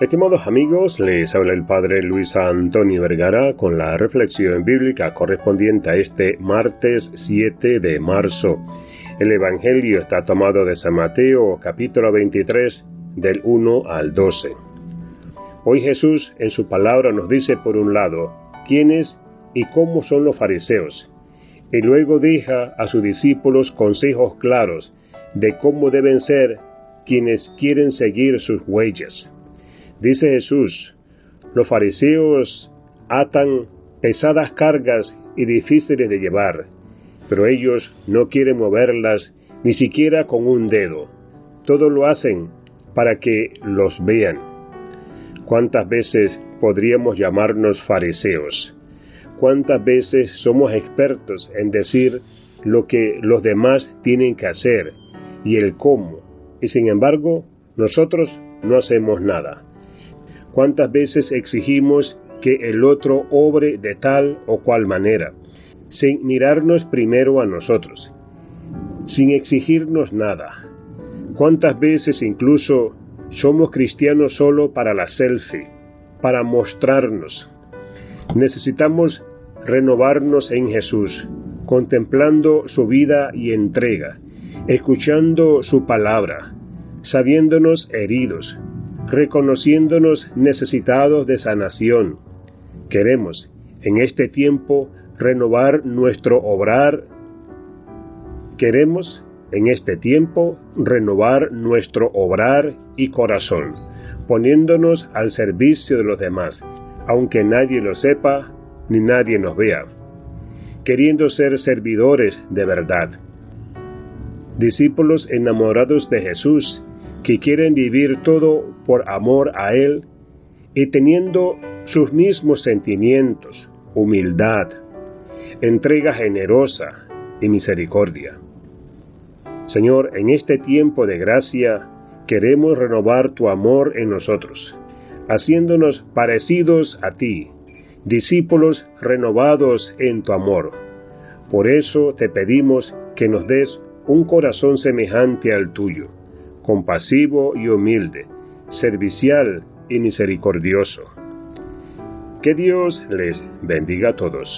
Estimados amigos, les habla el Padre Luis Antonio Vergara con la reflexión bíblica correspondiente a este martes 7 de marzo. El Evangelio está tomado de San Mateo capítulo 23 del 1 al 12. Hoy Jesús en su palabra nos dice por un lado quiénes y cómo son los fariseos, y luego deja a sus discípulos consejos claros de cómo deben ser quienes quieren seguir sus huellas. Dice Jesús, los fariseos atan pesadas cargas y difíciles de llevar, pero ellos no quieren moverlas ni siquiera con un dedo. Todo lo hacen para que los vean. ¿Cuántas veces podríamos llamarnos fariseos? ¿Cuántas veces somos expertos en decir lo que los demás tienen que hacer y el cómo? Y sin embargo, nosotros no hacemos nada. ¿Cuántas veces exigimos que el otro obre de tal o cual manera, sin mirarnos primero a nosotros, sin exigirnos nada? ¿Cuántas veces incluso somos cristianos solo para la selfie, para mostrarnos? Necesitamos renovarnos en Jesús, contemplando su vida y entrega, escuchando su palabra, sabiéndonos heridos, reconociéndonos necesitados de sanación. Queremos, en este tiempo, renovar nuestro obrar. Queremos, en este tiempo, renovar nuestro obrar y corazón, poniéndonos al servicio de los demás, aunque nadie lo sepa ni nadie nos vea, queriendo ser servidores de verdad. Discípulos enamorados de Jesús, que quieren vivir todo por amor a Él y teniendo sus mismos sentimientos, humildad, entrega generosa y misericordia. Señor, en este tiempo de gracia queremos renovar tu amor en nosotros, haciéndonos parecidos a ti, discípulos renovados en tu amor. Por eso te pedimos que nos des un corazón semejante al tuyo compasivo y humilde, servicial y misericordioso. Que Dios les bendiga a todos.